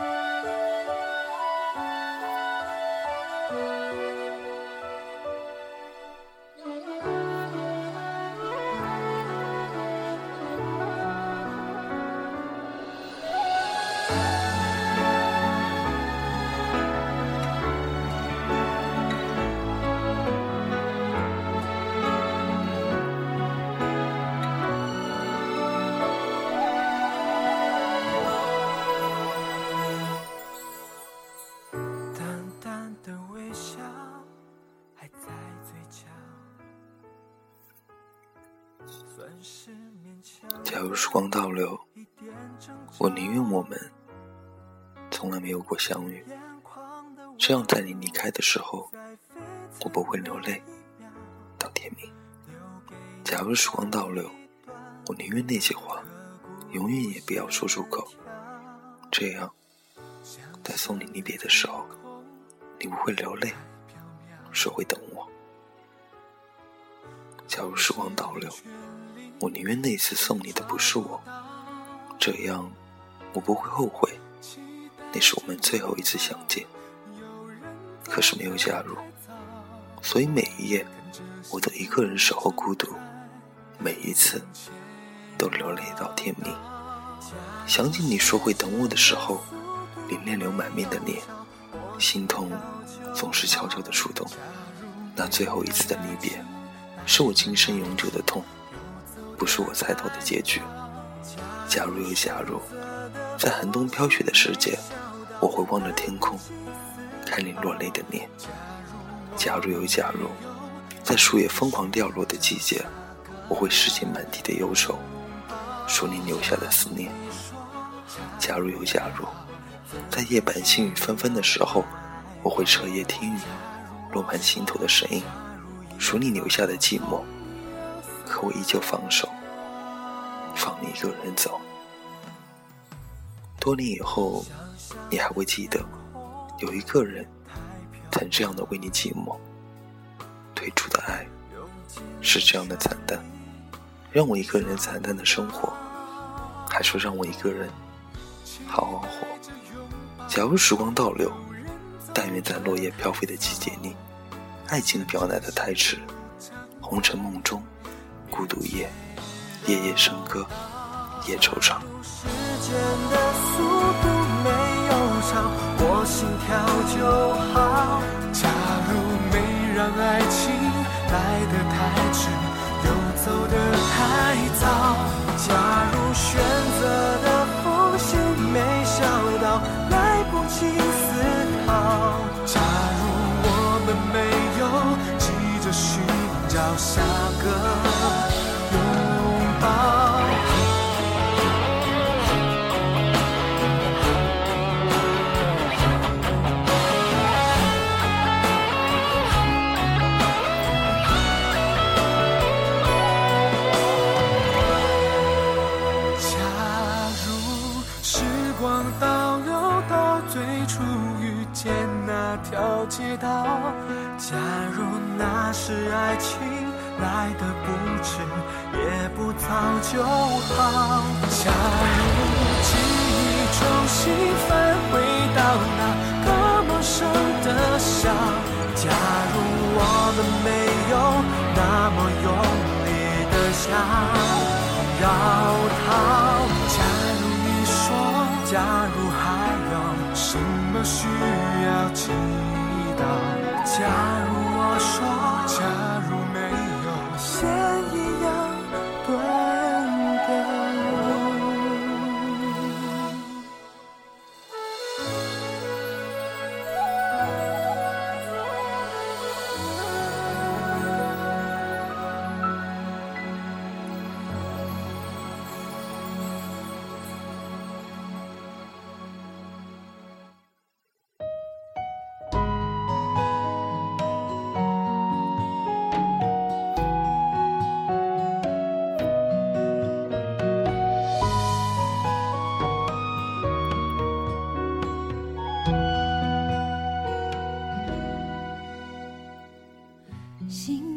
Bye. 假如时光倒流，我宁愿我们从来没有过相遇，这样在你离开的时候，我不会流泪到天明。假如时光倒流，我宁愿那些话永远也不要说出口，这样在送你离别的时候，你不会流泪，是会等我。假如时光倒流。我宁愿那次送你的不是我，这样我不会后悔。那是我们最后一次相见，可是没有加入，所以每一夜我都一个人守候孤独，每一次都流泪到天明。想起你说会等我的时候，你泪流满面的脸，心痛总是悄悄的触动。那最后一次的离别，是我今生永久的痛。不是我猜透的结局。假如有假如，在寒冬飘雪的世界，我会望着天空，看你落泪的脸。假如有假如，在树叶疯狂掉落的季节，我会拾起满地的忧愁，数你留下的思念。假如有假如，在夜半细雨纷纷的时候，我会彻夜听雨，落满心头的声音，数你留下的寂寞。我依旧放手，放你一个人走。多年以后，你还会记得，有一个人曾这样的为你寂寞。退出的爱是这样的惨淡，让我一个人惨淡的生活，还说让我一个人好好活。假如时光倒流，但愿在落叶飘飞的季节里，爱情表达的太迟，红尘梦中。孤独夜，夜夜笙歌，夜惆怅。时间的速度没有长，我心跳就好。假如没让爱情来得走到最初遇见那条街道，假如那时爱情来的不迟，也不早就好。假如记忆重新返回到那假如我说，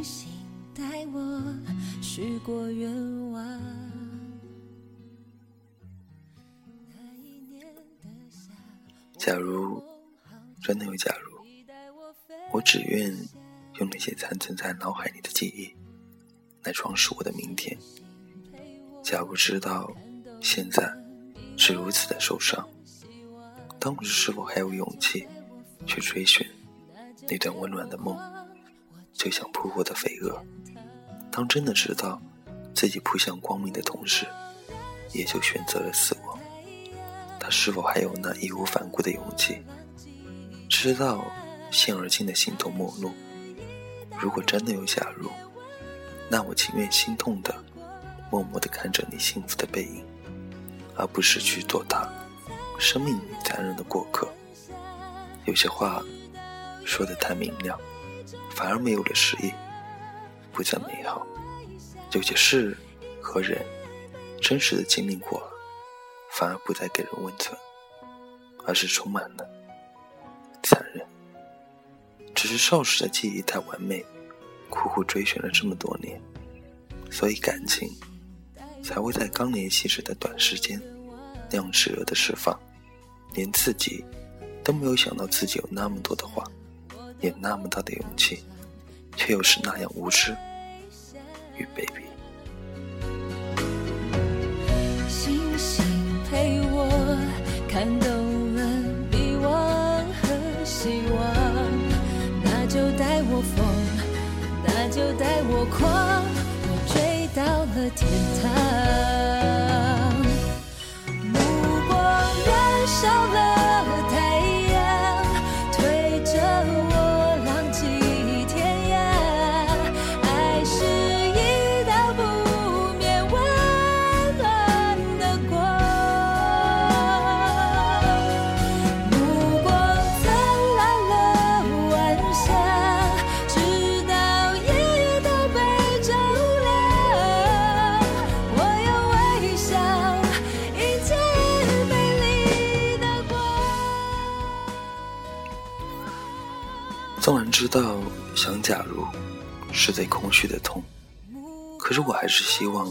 心带我，许过愿望。假如真的有假如，我只愿用那些残存在脑海里的记忆，来装饰我的明天。假如知道现在是如此的受伤，当时是否还有勇气去追寻那段温暖的梦？就像扑火的飞蛾，当真的知道自己扑向光明的同时，也就选择了死亡。他是否还有那义无反顾的勇气？知道现而今的形同陌路。如果真的有假如，那我情愿心痛的。默默地看着你幸福的背影，而不是去做他生命里残忍的过客。有些话说得太明了，反而没有了诗意，不再美好。有些事和人真实的经历过了，反而不再给人温存，而是充满了残忍。只是少时的记忆太完美，苦苦追寻了这么多年，所以感情。才会在刚联系时的短时间，那样炽热的释放，连自己都没有想到自己有那么多的话，也那么大的勇气，却又是那样无知与卑鄙。星星陪我看懂了迷惘和希望，那就带我疯，那就带我狂。我追到了天堂，纵然知道想假如是最空虚的痛，可是我还是希望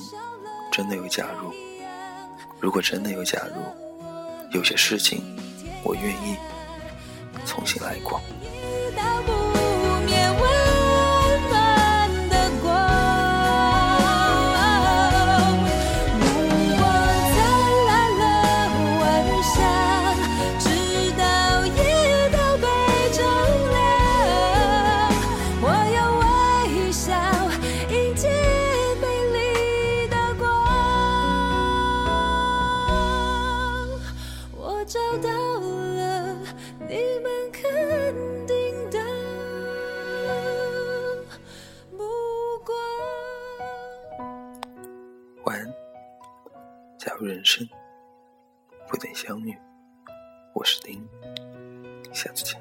真的有假如。如果真的有假如，有些事情我愿意重新来过。微笑，迎接美丽的光。我找到了你们肯定的目光。晚安，假如人生不能相遇，我是丁，下次见。